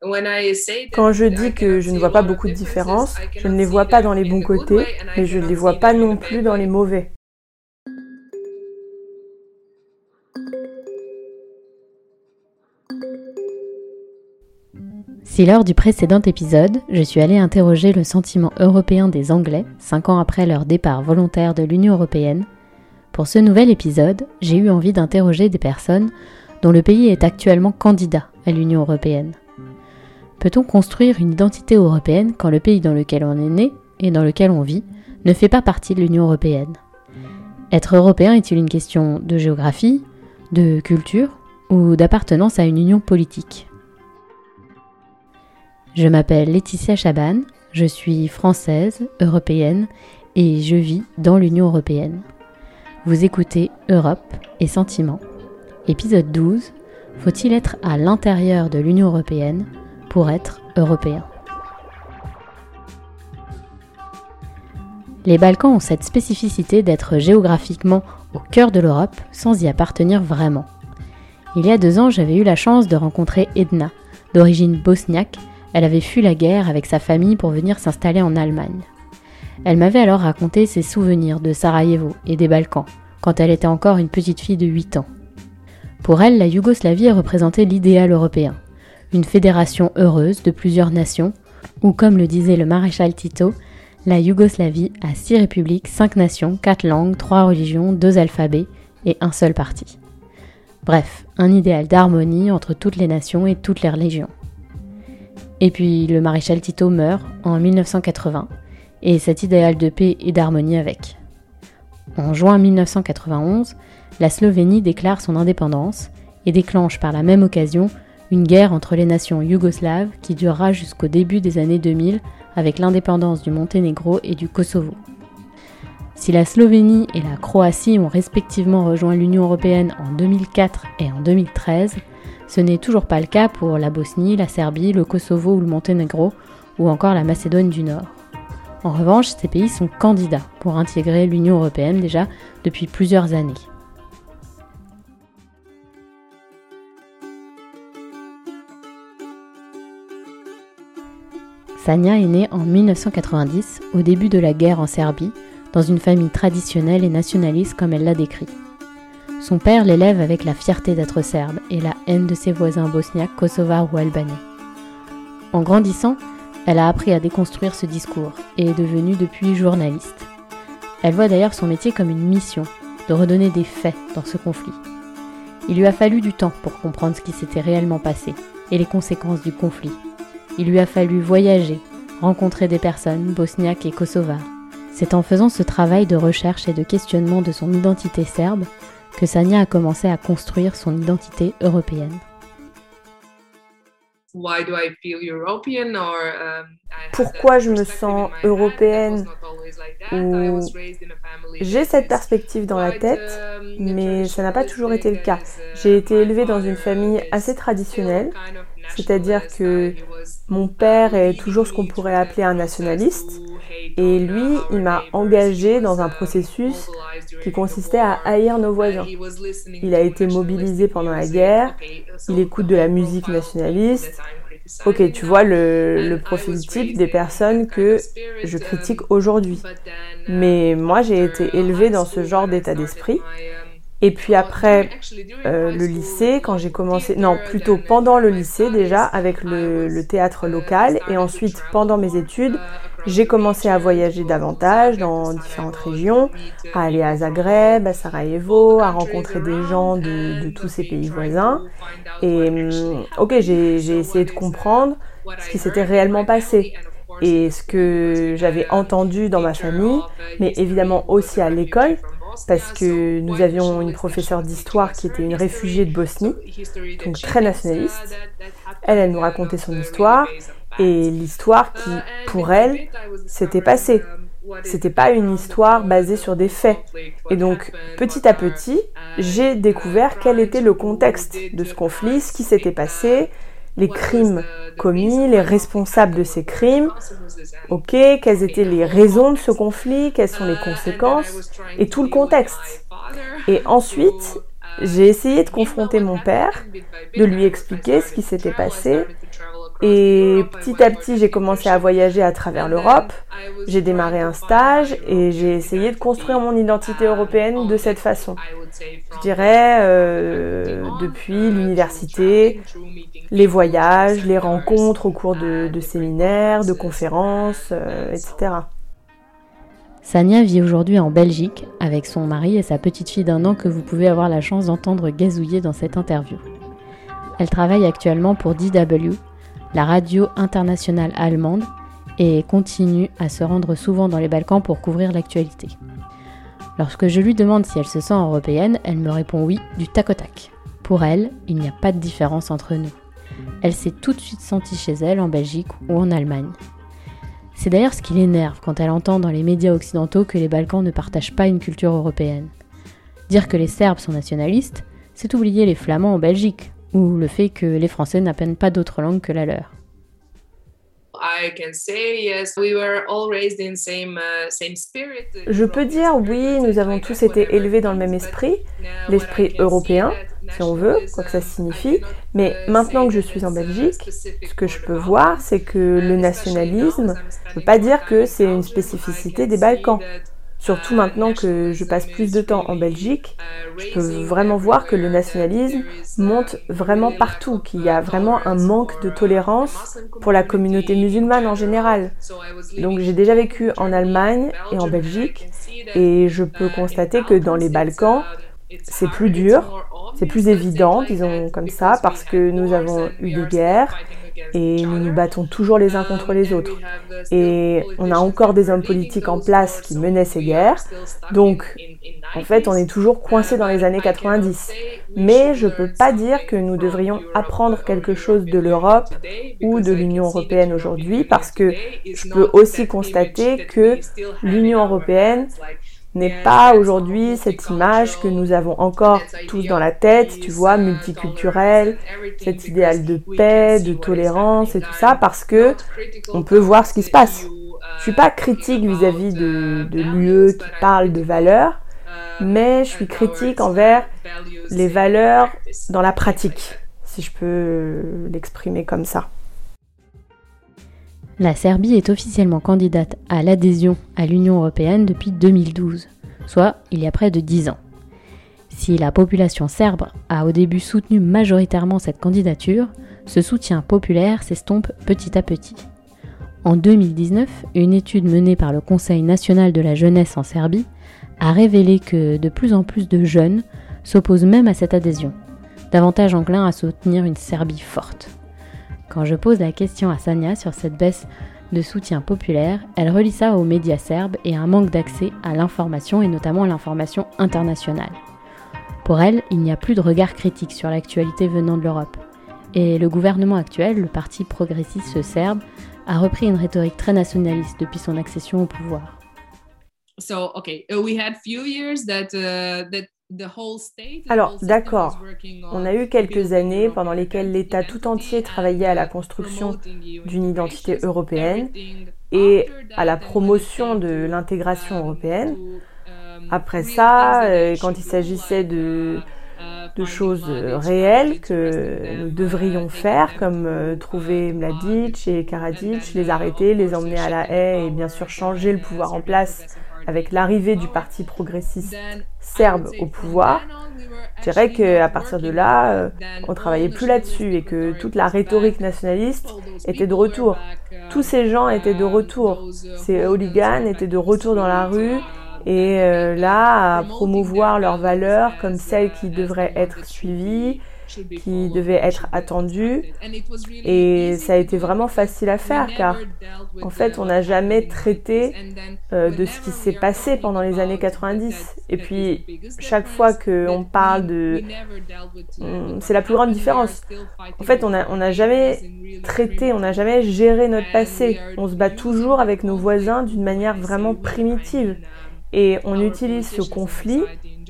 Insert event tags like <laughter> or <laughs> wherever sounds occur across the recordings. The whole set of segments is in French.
Quand je dis que je ne vois pas beaucoup de différences, je ne les vois pas dans les bons côtés, mais je ne les vois pas non plus dans les mauvais. Si lors du précédent épisode, je suis allée interroger le sentiment européen des Anglais, cinq ans après leur départ volontaire de l'Union européenne, pour ce nouvel épisode, j'ai eu envie d'interroger des personnes dont le pays est actuellement candidat à l'Union européenne. Peut-on construire une identité européenne quand le pays dans lequel on est né et dans lequel on vit ne fait pas partie de l'Union européenne? Être européen est-il une question de géographie, de culture ou d'appartenance à une union politique? Je m'appelle Laetitia Chaban, je suis française, européenne et je vis dans l'Union européenne. Vous écoutez Europe et Sentiments. Épisode 12. Faut-il être à l'intérieur de l'Union européenne pour être européen. Les Balkans ont cette spécificité d'être géographiquement au cœur de l'Europe sans y appartenir vraiment. Il y a deux ans, j'avais eu la chance de rencontrer Edna, d'origine bosniaque. Elle avait fui la guerre avec sa famille pour venir s'installer en Allemagne. Elle m'avait alors raconté ses souvenirs de Sarajevo et des Balkans, quand elle était encore une petite fille de 8 ans. Pour elle, la Yougoslavie représentait l'idéal européen, une fédération heureuse de plusieurs nations, ou comme le disait le maréchal Tito, la Yougoslavie a six républiques, cinq nations, quatre langues, trois religions, deux alphabets et un seul parti. Bref, un idéal d'harmonie entre toutes les nations et toutes les religions. Et puis le maréchal Tito meurt en 1980, et cet idéal de paix et d'harmonie avec. En juin 1991, la Slovénie déclare son indépendance et déclenche par la même occasion une guerre entre les nations yougoslaves qui durera jusqu'au début des années 2000 avec l'indépendance du Monténégro et du Kosovo. Si la Slovénie et la Croatie ont respectivement rejoint l'Union européenne en 2004 et en 2013, ce n'est toujours pas le cas pour la Bosnie, la Serbie, le Kosovo ou le Monténégro, ou encore la Macédoine du Nord. En revanche, ces pays sont candidats pour intégrer l'Union européenne déjà depuis plusieurs années. Sania est née en 1990, au début de la guerre en Serbie, dans une famille traditionnelle et nationaliste comme elle l'a décrit. Son père l'élève avec la fierté d'être serbe et la haine de ses voisins bosniaques, kosovars ou albanais. En grandissant, elle a appris à déconstruire ce discours et est devenue depuis journaliste. Elle voit d'ailleurs son métier comme une mission, de redonner des faits dans ce conflit. Il lui a fallu du temps pour comprendre ce qui s'était réellement passé et les conséquences du conflit il lui a fallu voyager, rencontrer des personnes bosniaques et kosovars. C'est en faisant ce travail de recherche et de questionnement de son identité serbe que Sania a commencé à construire son identité européenne. Pourquoi je me sens européenne j'ai cette perspective dans la tête, mais ça n'a pas toujours été le cas. J'ai été élevée dans une famille assez traditionnelle c'est-à-dire que mon père est toujours ce qu'on pourrait appeler un nationaliste. Et lui, il m'a engagé dans un processus qui consistait à haïr nos voisins. Il a été mobilisé pendant la guerre. Il écoute de la musique nationaliste. Ok, tu vois le, profil type des personnes que je critique aujourd'hui. Mais moi, j'ai été élevée dans ce genre d'état d'esprit. Et puis après euh, le lycée, quand j'ai commencé, non plutôt pendant le lycée déjà avec le, le, théâtre local et ensuite pendant mes études, j'ai commencé à voyager davantage dans différentes régions, à aller à Zagreb, à Sarajevo, à rencontrer des gens de, de tous ces pays voisins. Et hum, ok, j'ai essayé de comprendre ce qui s'était réellement passé et ce que j'avais entendu dans ma famille, mais évidemment aussi à l'école parce que nous avions une professeure d'histoire qui était une réfugiée de Bosnie, donc très nationaliste. Elle, elle nous racontait son histoire et l'histoire qui, pour elle, s'était passée. C'était pas une histoire basée sur des faits. Et donc, petit à petit, j'ai découvert quel était le contexte de ce conflit, ce qui s'était passé, les crimes commis, les responsables de ces crimes, ok, quelles étaient les raisons de ce conflit, quelles sont les conséquences, et tout le contexte. Et ensuite, j'ai essayé de confronter mon père, de lui expliquer ce qui s'était passé, Et petit à petit, j'ai commencé à voyager à travers l'Europe. J'ai démarré un stage et j'ai essayé de construire mon identité européenne de cette façon. Je dirais euh, depuis l'université, les voyages, les rencontres au cours de, séminaires, de conférences, euh, etc. Sania vit aujourd'hui en Belgique avec son mari et sa petite fille d'un an que vous pouvez avoir la chance d'entendre gazouiller dans cette interview. Elle travaille actuellement pour DW, la radio internationale allemande, et continue à se rendre souvent dans les Balkans pour couvrir l'actualité. Lorsque je lui demande si elle se sent européenne, elle me répond oui du tac au tac. Pour elle, il n'y a pas de différence entre nous. Elle s'est tout de suite sentie chez elle en Belgique ou en Allemagne. C'est d'ailleurs ce qui l'énerve quand elle entend dans les médias occidentaux que les Balkans ne partagent pas une culture européenne. Dire que les Serbes sont nationalistes, c'est oublier les Flamands en Belgique, ou le fait que les Français n'apprennent pas d'autre langue que la leur. Je peux dire oui, nous avons tous été élevés dans le même esprit, l'esprit européen, si on veut, quoi que ça signifie. Mais maintenant que je suis en Belgique, ce que je peux voir, c'est que le nationalisme ne veut pas dire que c'est une spécificité des Balkans. Surtout maintenant que je passe plus de temps en Belgique, je peux vraiment voir que le nationalisme monte vraiment partout, qu'il y a vraiment un manque de tolérance pour la communauté musulmane en général. Donc j'ai déjà vécu en Allemagne et en Belgique et je peux constater que dans les Balkans, c'est plus dur, c'est plus évident, disons comme ça, parce que nous avons eu des guerres, et nous nous battons toujours les uns contre les autres. Et on a encore des hommes politiques en place qui menaient ces guerres. Donc, en fait, on est toujours coincé dans les années 90. Mais je ne peux pas dire que nous devrions apprendre quelque chose de l'Europe ou de l'Union européenne aujourd'hui parce que je peux aussi constater que l'Union européenne n'est pas aujourd'hui cette image que nous avons encore tous dans la tête, tu vois, multiculturelle, cet idéal de paix, de tolérance et tout ça, parce que on peut voir ce qui se passe. Je suis pas critique vis-à-vis de, de l'UE qui parle de valeurs, mais je suis critique envers les valeurs dans la pratique, si je peux l'exprimer comme ça. La Serbie est officiellement candidate à l'adhésion à l'Union européenne depuis 2012, soit il y a près de 10 ans. Si la population serbe a au début soutenu majoritairement cette candidature, ce soutien populaire s'estompe petit à petit. En 2019, une étude menée par le Conseil national de la jeunesse en Serbie a révélé que de plus en plus de jeunes s'opposent même à cette adhésion, davantage enclins à soutenir une Serbie forte. Quand je pose la question à Sania sur cette baisse de soutien populaire, elle relie ça aux médias serbes et à un manque d'accès à l'information et notamment à l'information internationale. Pour elle, il n'y a plus de regard critique sur l'actualité venant de l'Europe. Et le gouvernement actuel, le parti progressiste serbe, a repris une rhétorique très nationaliste depuis son accession au pouvoir. So, okay, uh, we had few years that, uh, that alors, d'accord, on a eu quelques années pendant lesquelles l'État tout entier travaillait à la construction d'une identité européenne et à la promotion de l'intégration um, européenne. Um, Après ça, euh, quand il s'agissait de, uh, de choses réelles que nous devrions uh, faire, comme euh, trouver Mladic et Karadzic, les arrêter, les emmener à la haie et bien sûr changer le pouvoir en place avec l'arrivée du Parti progressiste serbe au pouvoir, je dirais qu'à partir de là, euh, on travaillait plus là-dessus et que toute la rhétorique nationaliste était de retour. Tous ces gens étaient de retour. Ces hooligans étaient de retour dans la rue et euh, là à promouvoir leurs valeurs comme celles qui devraient être suivies, qui devait être attendu. et ça a été vraiment facile à faire car en fait on n'a jamais traité euh, de ce qui s'est passé pendant les années 90 et puis chaque fois qu'on parle de c'est la plus grande différence. en fait on n'a on a jamais traité on n'a jamais géré notre passé. on se bat toujours avec nos voisins d'une manière vraiment primitive. et on utilise ce conflit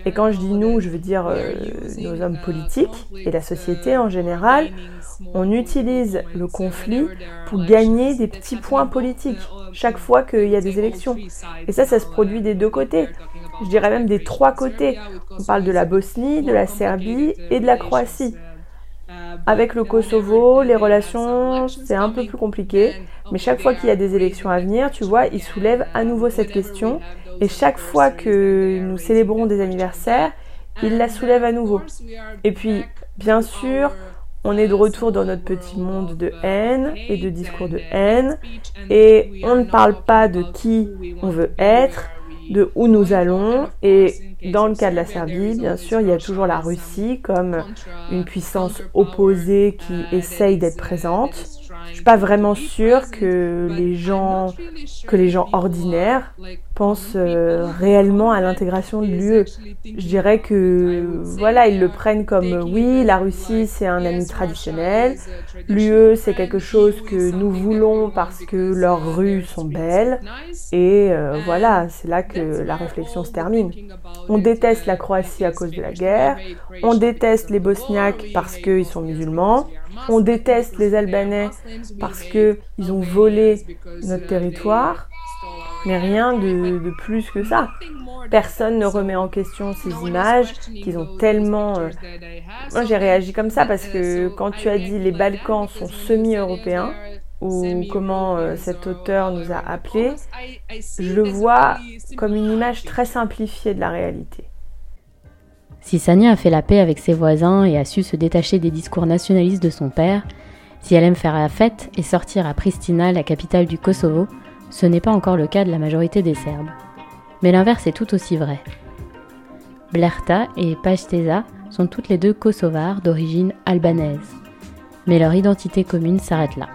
et quand je dis nous, je veux dire euh, nos hommes politiques et la société en général, on utilise le conflit pour gagner des petits points politiques chaque fois qu'il y a des élections. Et ça, ça se produit des deux côtés. Je dirais même des trois côtés. On parle de la Bosnie, de la Serbie et de la Croatie. Avec le Kosovo, les relations, c'est un peu plus compliqué. Mais chaque fois qu'il y a des élections à venir, tu vois, ils soulèvent à nouveau cette question. Et chaque fois que nous célébrons des anniversaires, ils la soulèvent à nouveau. Et puis, bien sûr, on est de retour dans notre petit monde de haine et de discours de haine. Et on ne parle pas de qui on veut être, de où nous allons. Et dans le cas de la Serbie, bien sûr, il y a toujours la Russie comme une puissance opposée qui essaye d'être présente. Je suis pas vraiment sûre que les gens, que les gens ordinaires pensent euh, réellement à l'intégration de l'UE. Je dirais que voilà, ils le prennent comme oui, la Russie c'est un ami traditionnel, l'UE c'est quelque chose que nous voulons parce que leurs rues sont belles. et euh, voilà, c'est là que la réflexion se termine. On déteste la Croatie à cause de la guerre, on déteste les Bosniaques parce qu'ils sont musulmans, on déteste les Albanais parce qu'ils ont volé notre territoire, mais rien de, plus que ça. Personne ne remet en question ces images qu'ils ont tellement... Euh, Moi j'ai réagi comme ça parce que quand tu as dit les Balkans sont semi-européens, ou comment euh, cet auteur nous a appelés, je le vois comme une image très simplifiée de la réalité. Si Sania a fait la paix avec ses voisins et a su se détacher des discours nationalistes de son père, si elle aime faire la fête et sortir à Pristina, la capitale du Kosovo, ce n'est pas encore le cas de la majorité des Serbes. Mais l'inverse est tout aussi vrai. Blerta et Pajteza sont toutes les deux kosovars d'origine albanaise. Mais leur identité commune s'arrête là.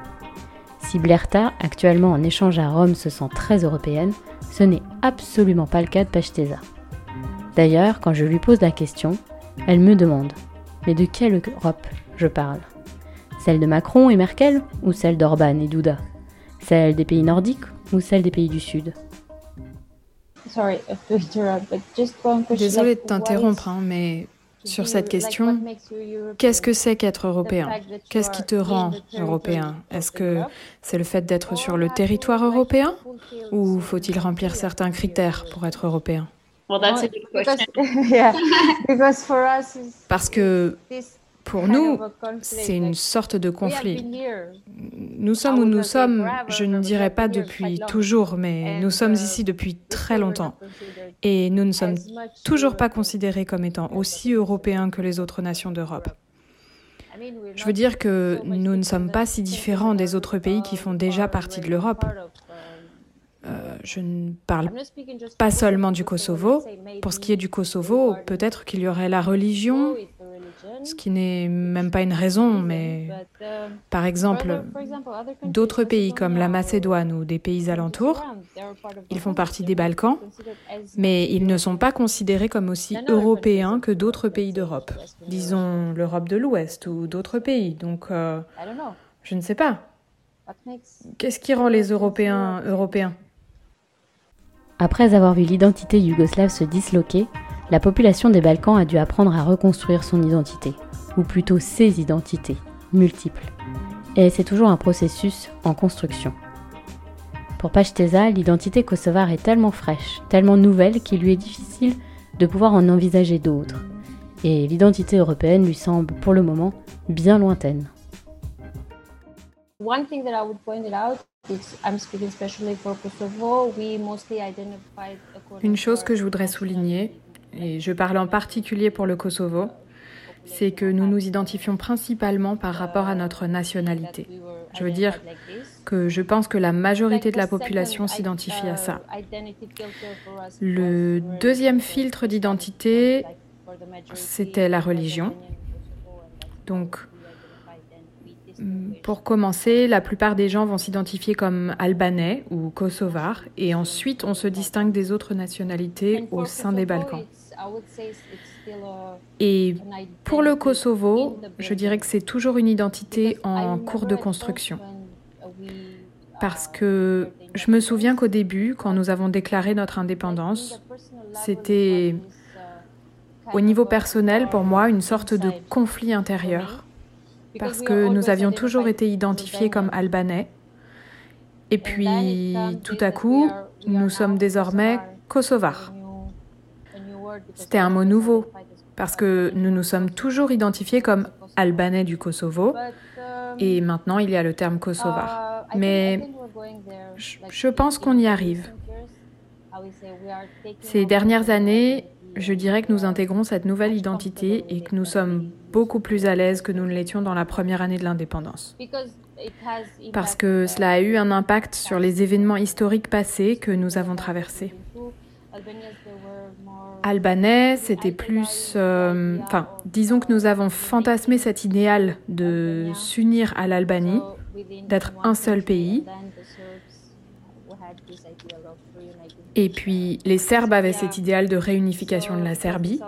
Si Blerta, actuellement en échange à Rome, se sent très européenne, ce n'est absolument pas le cas de Pajteza. D'ailleurs, quand je lui pose la question, elle me demande Mais de quelle Europe je parle? Celle de Macron et Merkel ou celle d'Orban et Douda Celle des pays nordiques ou celle des pays du Sud? Désolée de t'interrompre, hein, mais sur cette question, qu'est-ce que c'est qu'être européen Qu'est-ce qui te rend européen Est-ce que c'est le fait d'être sur le territoire européen Ou faut-il remplir certains critères pour être européen? <laughs> Parce que pour nous, c'est une sorte de conflit. Nous sommes où nous sommes, je ne dirais pas depuis toujours, mais nous sommes uh, ici depuis très longtemps. Et nous ne sommes toujours pas considérés comme étant aussi européens que les autres nations d'Europe. Je veux dire que nous ne sommes pas si différents des autres pays qui font déjà partie de l'Europe. Euh, je ne parle pas seulement du Kosovo. Pour ce qui est du Kosovo, peut-être qu'il y aurait la religion, ce qui n'est même pas une raison, mais par exemple, d'autres pays comme la Macédoine ou des pays alentours, ils font partie des Balkans, mais ils ne sont pas considérés comme aussi européens que d'autres pays d'Europe, disons l'Europe de l'Ouest ou d'autres pays. Donc, euh, je ne sais pas. Qu'est-ce qui rend les Européens européens? Après avoir vu l'identité yougoslave se disloquer, la population des Balkans a dû apprendre à reconstruire son identité, ou plutôt ses identités, multiples. Et c'est toujours un processus en construction. Pour Pajteza, l'identité kosovare est tellement fraîche, tellement nouvelle qu'il lui est difficile de pouvoir en envisager d'autres. Et l'identité européenne lui semble pour le moment bien lointaine. Une chose que je voudrais souligner, et je parle en particulier pour le Kosovo, c'est que nous nous identifions principalement par rapport à notre nationalité. Je veux dire que je pense que la majorité de la population s'identifie à ça. Le deuxième filtre d'identité, c'était la religion. Donc, pour commencer, la plupart des gens vont s'identifier comme albanais ou kosovars et ensuite on se distingue des autres nationalités au sein des Balkans. Et pour le Kosovo, je dirais que c'est toujours une identité en cours de construction. Parce que je me souviens qu'au début, quand nous avons déclaré notre indépendance, c'était au niveau personnel pour moi une sorte de conflit intérieur parce que nous avions toujours été identifiés comme albanais. Et puis, tout à coup, nous sommes désormais kosovars. C'était un mot nouveau, parce que nous nous sommes toujours identifiés comme albanais du Kosovo et maintenant il y a le terme kosovar. Mais je pense qu'on y arrive. Ces dernières années, je dirais que nous intégrons cette nouvelle identité et que nous sommes beaucoup plus à l'aise que nous ne l'étions dans la première année de l'indépendance. Parce que cela a eu un impact sur les événements historiques passés que nous avons traversés. Albanais, c'était plus... Euh, enfin, disons que nous avons fantasmé cet idéal de s'unir à l'Albanie, d'être un seul pays. Et puis les Serbes avaient cet idéal de réunification de la Serbie.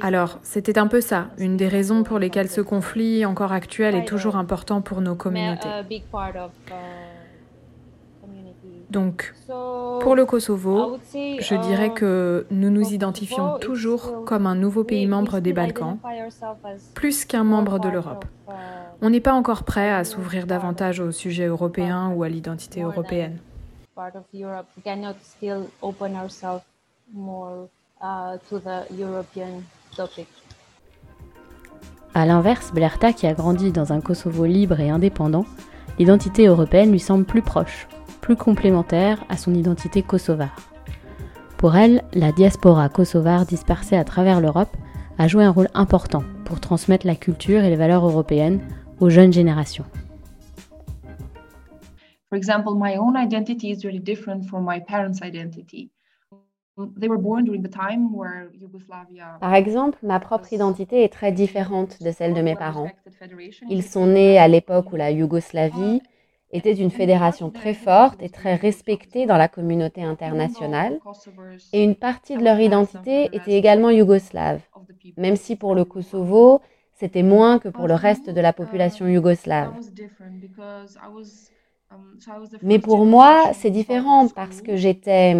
Alors, c'était un peu ça, une des raisons pour lesquelles ce conflit encore actuel est toujours important pour nos communautés. Donc, pour le Kosovo, je dirais que nous nous identifions toujours comme un nouveau pays membre des Balkans, plus qu'un membre de l'Europe. On n'est pas encore prêt à s'ouvrir davantage au sujet européen ou à l'identité européenne. À l'inverse, Blerta, qui a grandi dans un Kosovo libre et indépendant, l'identité européenne lui semble plus proche, plus complémentaire à son identité kosovare. Pour elle, la diaspora kosovare dispersée à travers l'Europe a joué un rôle important pour transmettre la culture et les valeurs européennes aux jeunes générations. Par exemple, ma propre identité est très différente de celle de mes parents. Ils sont nés à l'époque où la Yougoslavie était une fédération très forte et très respectée dans la communauté internationale, et une partie de leur identité était également yougoslave, même si pour le Kosovo, c'était moins que pour le reste de la population yougoslave. Mais pour moi, c'est différent parce que j'étais...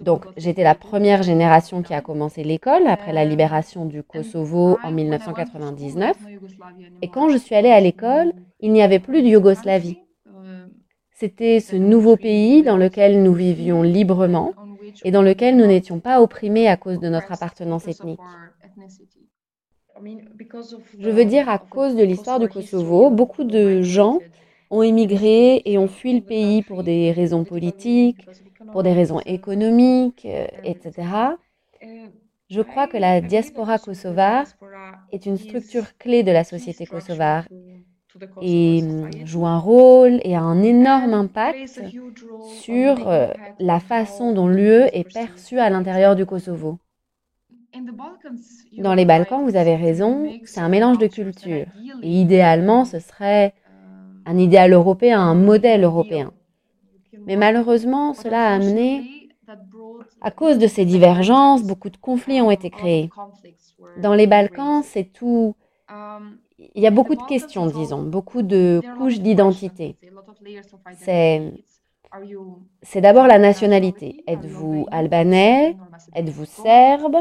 Donc, j'étais la première génération qui a commencé l'école après la libération du Kosovo en 1999. Et quand je suis allée à l'école, il n'y avait plus de Yougoslavie. C'était ce nouveau pays dans lequel nous vivions librement et dans lequel nous n'étions pas opprimés à cause de notre appartenance ethnique. Je veux dire, à cause de l'histoire du Kosovo, beaucoup de gens ont émigré et ont fui le pays pour des raisons politiques, pour des raisons économiques, euh, etc. Je crois que la diaspora kosovare est une structure clé de la société kosovare et hum, joue un rôle et a un énorme impact sur euh, la façon dont l'UE est perçue à l'intérieur du Kosovo. Dans les Balkans, vous avez raison, c'est un mélange de cultures. Et idéalement, ce serait un idéal européen, un modèle européen. Mais malheureusement, cela a amené, à cause de ces divergences, beaucoup de conflits ont été créés. Dans les Balkans, c'est tout... Il y a beaucoup de questions, disons, beaucoup de couches d'identité. C'est c'est d'abord la nationalité. Êtes-vous albanais? Êtes-vous serbe?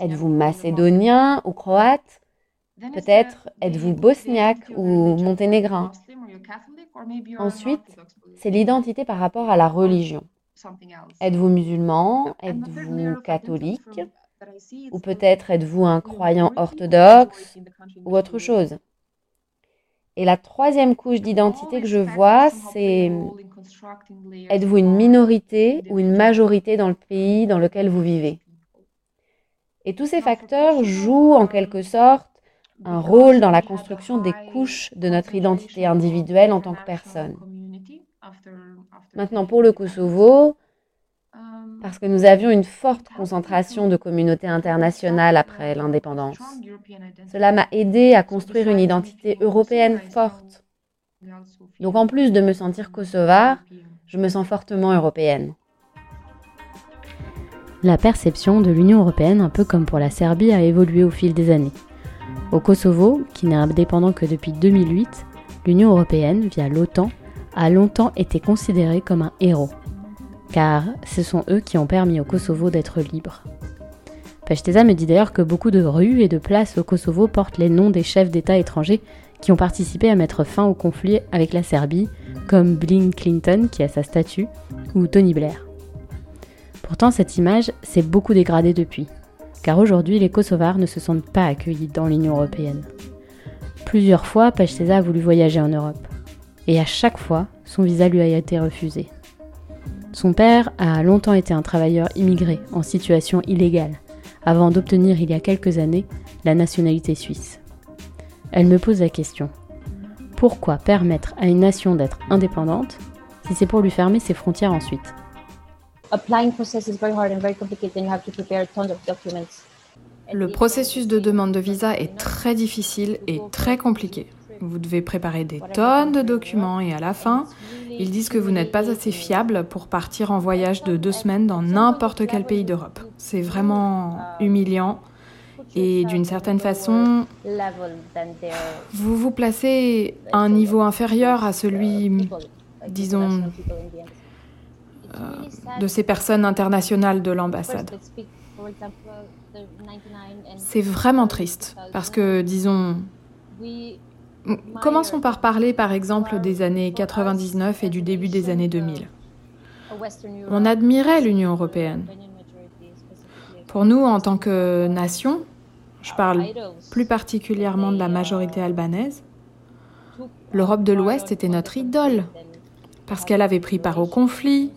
Êtes-vous macédonien ou croate? Peut-être êtes-vous bosniaque ou monténégrin? Ensuite, c'est l'identité par rapport à la religion. Êtes-vous musulman? Êtes-vous catholique? Ou peut-être êtes-vous un croyant orthodoxe ou autre chose? Et la troisième couche d'identité que je vois, c'est êtes-vous une minorité ou une majorité dans le pays dans lequel vous vivez? Et tous ces facteurs jouent en quelque sorte un rôle dans la construction des couches de notre identité individuelle en tant que personne. Maintenant, pour le Kosovo, parce que nous avions une forte concentration de communautés internationales après l'indépendance. Cela m'a aidé à construire une identité européenne forte. Donc en plus de me sentir kosovare, je me sens fortement européenne. La perception de l'Union européenne, un peu comme pour la Serbie, a évolué au fil des années. Au Kosovo, qui n'est indépendant que depuis 2008, l'Union européenne, via l'OTAN, a longtemps été considérée comme un héros, car ce sont eux qui ont permis au Kosovo d'être libre. Pechteza me dit d'ailleurs que beaucoup de rues et de places au Kosovo portent les noms des chefs d'État étrangers qui ont participé à mettre fin au conflit avec la Serbie, comme Bill Clinton qui a sa statue, ou Tony Blair. Pourtant, cette image s'est beaucoup dégradée depuis. car aujourd'hui les Kosovars ne se sentent pas accueillis dans l'Union européenne. Plusieurs fois, Pachseza a voulu voyager en Europe, et à chaque fois, son visa lui a été refusé. Son père a longtemps été un travailleur immigré en situation illégale, avant d'obtenir il y a quelques années la nationalité suisse. Elle me pose la question. Pourquoi permettre à une nation d'être indépendante si c'est pour lui fermer ses frontières ensuite? Le processus de demande de visa est très difficile et très compliqué. Vous devez préparer des tonnes de documents et à la fin, ils disent que vous n'êtes pas assez fiable pour partir en voyage de deux semaines dans n'importe quel pays d'Europe. C'est vraiment humiliant et d'une certaine façon, vous vous placez à un niveau inférieur à celui, disons, euh, de ces personnes internationales de l'ambassade. C'est vraiment triste parce que, disons, Commençons par parler par exemple des années 99 et du début des années 2000. On admirait l'Union européenne. Pour nous, en tant que nation, je parle plus particulièrement de la majorité albanaise, l'Europe de l'Ouest était notre idole, parce qu'elle avait pris part au conflit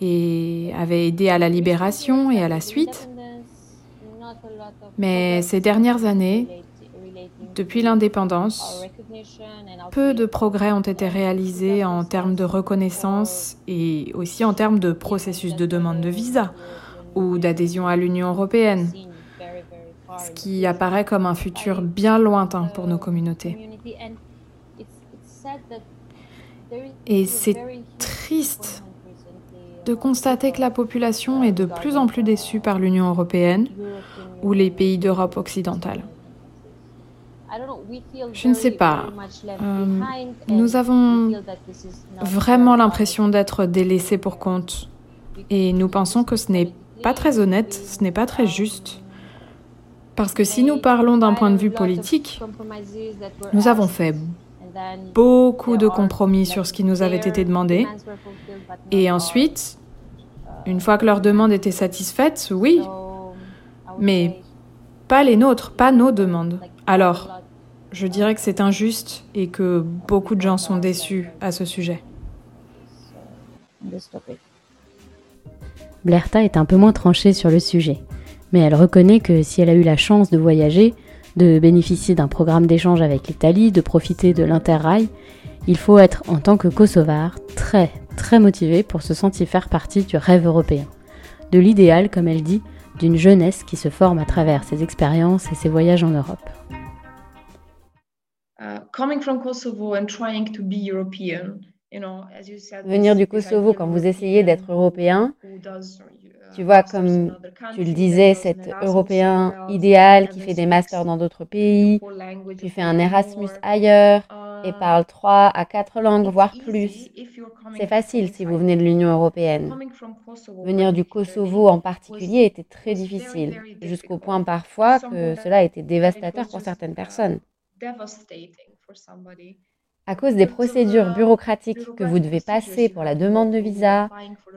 et avait aidé à la libération et à la suite. Mais ces dernières années, depuis l'indépendance, peu de progrès ont été réalisés en termes de reconnaissance et aussi en termes de processus de demande de visa ou d'adhésion à l'Union européenne, ce qui apparaît comme un futur bien lointain pour nos communautés. Et c'est triste de constater que la population est de plus en plus déçue par l'Union européenne ou les pays d'Europe occidentale. Je ne sais pas. Euh, nous avons vraiment l'impression d'être délaissés pour compte. Et nous pensons que ce n'est pas très honnête, ce n'est pas très juste. Parce que si nous parlons d'un point de vue politique, nous avons fait beaucoup de compromis sur ce qui nous avait été demandé. Et ensuite, une fois que leur demande était satisfaite, oui, mais pas les nôtres, pas nos demandes. Alors, je dirais que c'est injuste et que beaucoup de gens sont déçus à ce sujet. Blerta est un peu moins tranchée sur le sujet, mais elle reconnaît que si elle a eu la chance de voyager, de bénéficier d'un programme d'échange avec l'Italie, de profiter de l'Interrail, il faut être en tant que Kosovar très très motivé pour se sentir faire partie du rêve européen, de l'idéal, comme elle dit, d'une jeunesse qui se forme à travers ses expériences et ses voyages en Europe. Venir du Kosovo quand vous essayez d'être européen, uh, tu vois, comme tu le disais, cet Européen idéal qui fait des masters dans d'autres pays, qui fait un Erasmus ailleurs et uh, parle trois à quatre langues, voire plus. C'est facile si vous venez de l'Union européenne. Venir du Kosovo en particulier était très difficile, jusqu'au point parfois que cela a été dévastateur pour certaines personnes devastating for somebody. À cause des procédures bureaucratiques que vous devez passer pour la demande de visa,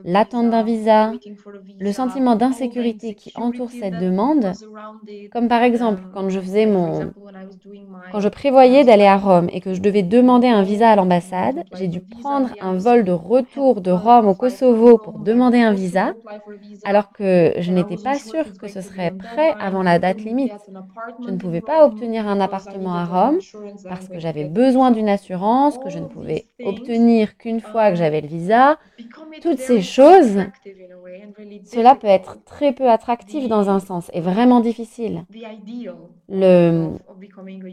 l'attente d'un visa, le sentiment d'insécurité qui entoure cette demande, comme par exemple quand je faisais mon quand je prévoyais d'aller à Rome et que je devais demander un visa à l'ambassade, j'ai dû prendre un vol de retour de Rome au Kosovo pour demander un visa, alors que je n'étais pas sûre que ce serait prêt avant la date limite. Je ne pouvais pas obtenir un appartement à Rome parce que j'avais besoin d'une assurance que je ne pouvais obtenir qu'une fois que j'avais le visa. Toutes ces choses, cela peut être très peu attractif dans un sens et vraiment difficile.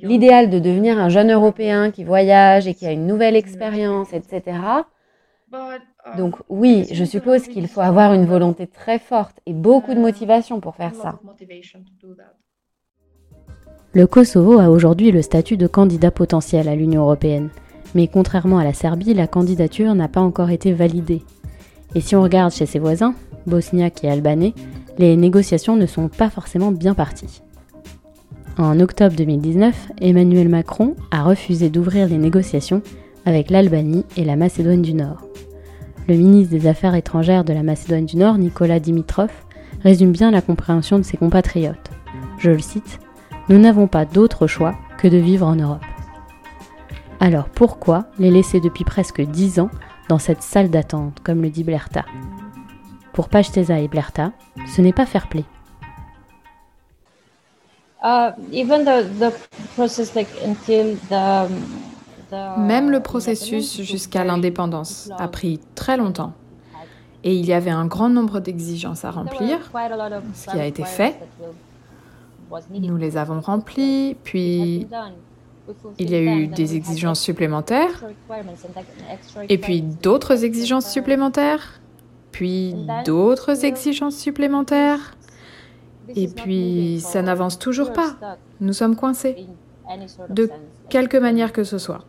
L'idéal de devenir un jeune Européen qui voyage et qui a une nouvelle expérience, etc. Donc oui, je suppose qu'il faut avoir une volonté très forte et beaucoup de motivation pour faire ça. Le Kosovo a aujourd'hui le statut de candidat potentiel à l'Union européenne, mais contrairement à la Serbie, la candidature n'a pas encore été validée. Et si on regarde chez ses voisins, bosniaques et albanais, les négociations ne sont pas forcément bien parties. En octobre 2019, Emmanuel Macron a refusé d'ouvrir les négociations avec l'Albanie et la Macédoine du Nord. Le ministre des Affaires étrangères de la Macédoine du Nord, Nicolas Dimitrov, résume bien la compréhension de ses compatriotes. Je le cite, Nous n'avons pas d'autre choix que de vivre en Europe. Alors pourquoi les laisser depuis presque dix ans dans cette salle d'attente, comme le dit Blerta? Pour Pachtesa et Blerta, ce n'est pas fair play. Même le processus jusqu'à l'indépendance a pris très longtemps. Et il y avait un grand nombre d'exigences à remplir, ce qui a été fait. Nous les avons remplies, puis il y a eu des exigences supplémentaires, et puis d'autres exigences supplémentaires, puis d'autres exigences supplémentaires, et puis ça n'avance toujours pas. Nous sommes coincés, de quelque manière que ce soit.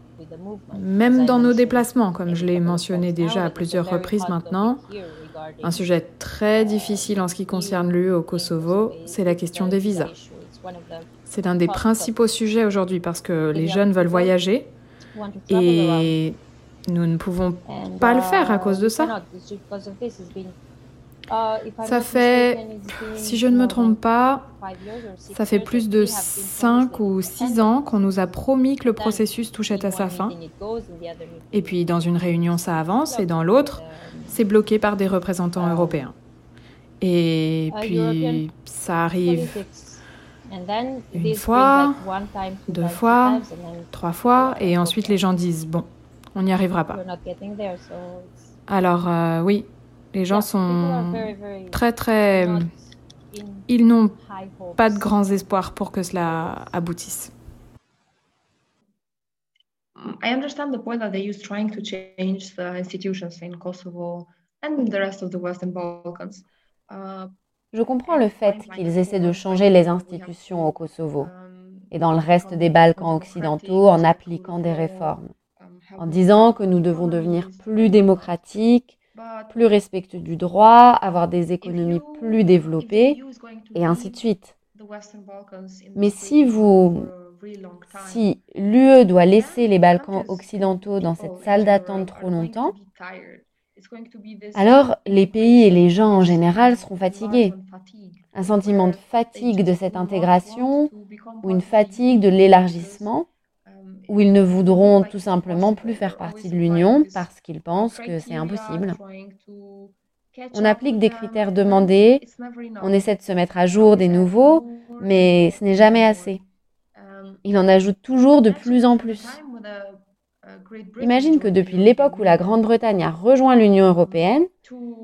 Même dans nos déplacements, comme je l'ai mentionné déjà à plusieurs reprises maintenant, un sujet très difficile en ce qui concerne l'UE au Kosovo, c'est la question des visas. C'est l'un des principaux sujets aujourd'hui parce que les jeunes veulent voyager et nous ne pouvons pas le faire à cause de ça. Ça fait, si je ne me trompe pas, ça fait plus de 5 ou 6 ans qu'on nous a promis que le processus touchait à sa fin. Et puis dans une réunion, ça avance et dans l'autre, c'est bloqué par des représentants européens. Et puis ça arrive une fois, deux fois, trois fois, et ensuite les gens disent, bon, on n'y arrivera pas. Alors euh, oui, les gens sont très très... Ils n'ont pas de grands espoirs pour que cela aboutisse. I understand the point that they use trying to change the institutions in Kosovo and the rest of the Western Balkans. Uh, je comprends le fait qu'ils essaient de changer les institutions au Kosovo et dans le reste des Balkans occidentaux en appliquant des réformes, en disant que nous devons devenir plus démocratiques, plus respectueux du droit, avoir des économies plus développées, et ainsi de suite. Mais si vous, si l'UE doit laisser les Balkans occidentaux dans cette salle d'attente trop longtemps, alors les pays et les gens en général seront fatigués. Un sentiment de fatigue de cette intégration ou une fatigue de l'élargissement où ils ne voudront tout simplement plus faire partie de l'Union parce qu'ils pensent que c'est impossible. On applique des critères demandés, on essaie de se mettre à jour des nouveaux, mais ce n'est jamais assez. Il en ajoute toujours de plus en plus. Imagine que depuis l'époque où la Grande-Bretagne a rejoint l'Union européenne,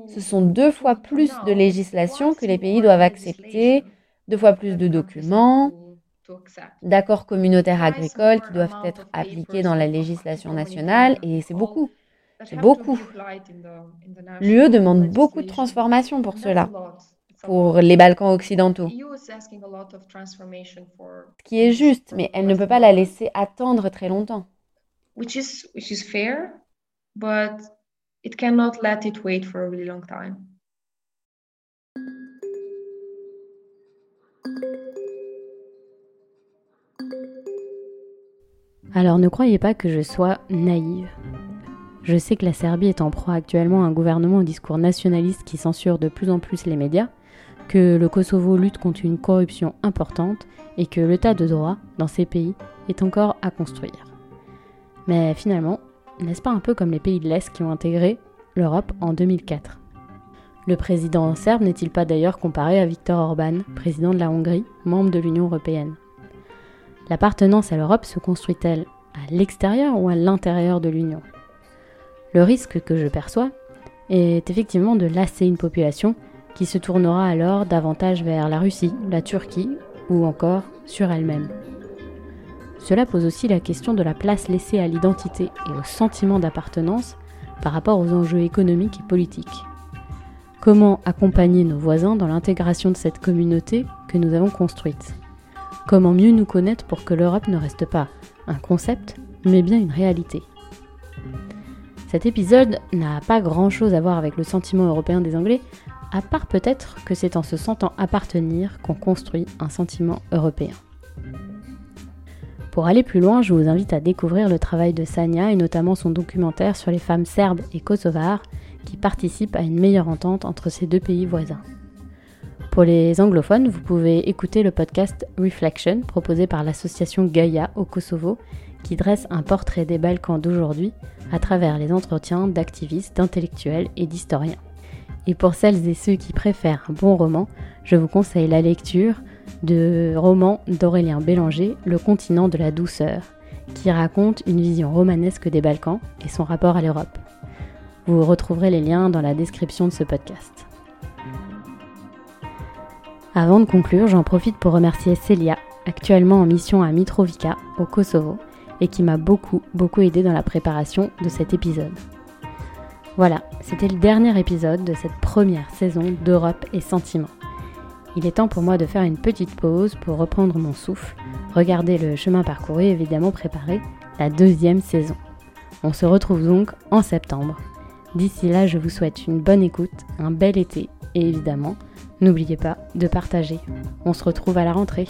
ce sont deux fois plus de législation que les pays doivent accepter, deux fois plus de documents, d'accords communautaires agricoles qui doivent être appliqués dans la législation nationale, et c'est beaucoup. C'est beaucoup. L'UE demande beaucoup de transformations pour cela, pour les Balkans occidentaux. Ce qui est juste, mais elle ne peut pas la laisser attendre très longtemps. Which is which is fair, but it cannot let it wait for a really long time. Alors ne croyez pas que je sois naïve. Je sais que la Serbie est en proie actuellement à un gouvernement au discours nationaliste qui censure de plus en plus les médias, que le Kosovo lutte contre une corruption importante et que l'état de droit dans ces pays est encore à construire. Mais finalement, n'est-ce pas un peu comme les pays de l'Est qui ont intégré l'Europe en 2004 Le président serbe n'est-il pas d'ailleurs comparé à Viktor Orban, président de la Hongrie, membre de l'Union européenne? L'appartenance à l'Europe se construit-elle à l'extérieur ou à l'intérieur de l'Union? Le risque que je perçois est effectivement de lasser une population qui se tournera alors davantage vers la Russie, la Turquie ou encore sur elle-même. Cela pose aussi la question de la place laissée à l'identité et au sentiment d'appartenance par rapport aux enjeux économiques et politiques. Comment accompagner nos voisins dans l'intégration de cette communauté que nous avons construite? Comment mieux nous connaître pour que l'Europe ne reste pas un concept, mais bien une réalité? Cet épisode n'a pas grand-chose à voir avec le sentiment européen des Anglais, à part peut-être que c'est en se sentant appartenir qu'on construit un sentiment européen. Pour aller plus loin, je vous invite à découvrir le travail de Sanya et notamment son documentaire sur les femmes serbes et kosovares qui participent à une meilleure entente entre ces deux pays voisins. Pour les anglophones, vous pouvez écouter le podcast Reflection proposé par l'association Gaia au Kosovo qui dresse un portrait des Balkans d'aujourd'hui à travers les entretiens d'activistes, d'intellectuels et d'historiens. Et pour celles et ceux qui préfèrent un bon roman, je vous conseille la lecture de roman d'Aurélien Bélanger, Le continent de la douceur, qui raconte une vision romanesque des Balkans et son rapport à l'Europe. Vous retrouverez les liens dans la description de ce podcast. Avant de conclure, j'en profite pour remercier Célia, actuellement en mission à Mitrovica, au Kosovo, et qui m'a beaucoup, beaucoup aidé dans la préparation de cet épisode. Voilà, c'était le dernier épisode de cette première saison d'Europe et Sentiments. Il est temps pour moi de faire une petite pause pour reprendre mon souffle, regarder le chemin parcouru et évidemment préparer la deuxième saison. On se retrouve donc en septembre. D'ici là, je vous souhaite une bonne écoute, un bel été et évidemment, n'oubliez pas de partager. On se retrouve à la rentrée.